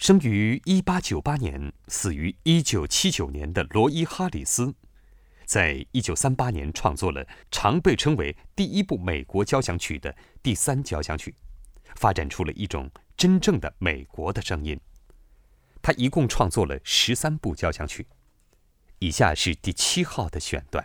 生于一八九八年死于一九七九年的罗伊哈里斯。在一九三八年创作了常被称为第一部美国交响曲的第三交响曲发展出了一种真正的美国的声音。他一共创作了十三部交响曲以下是第七号的选段。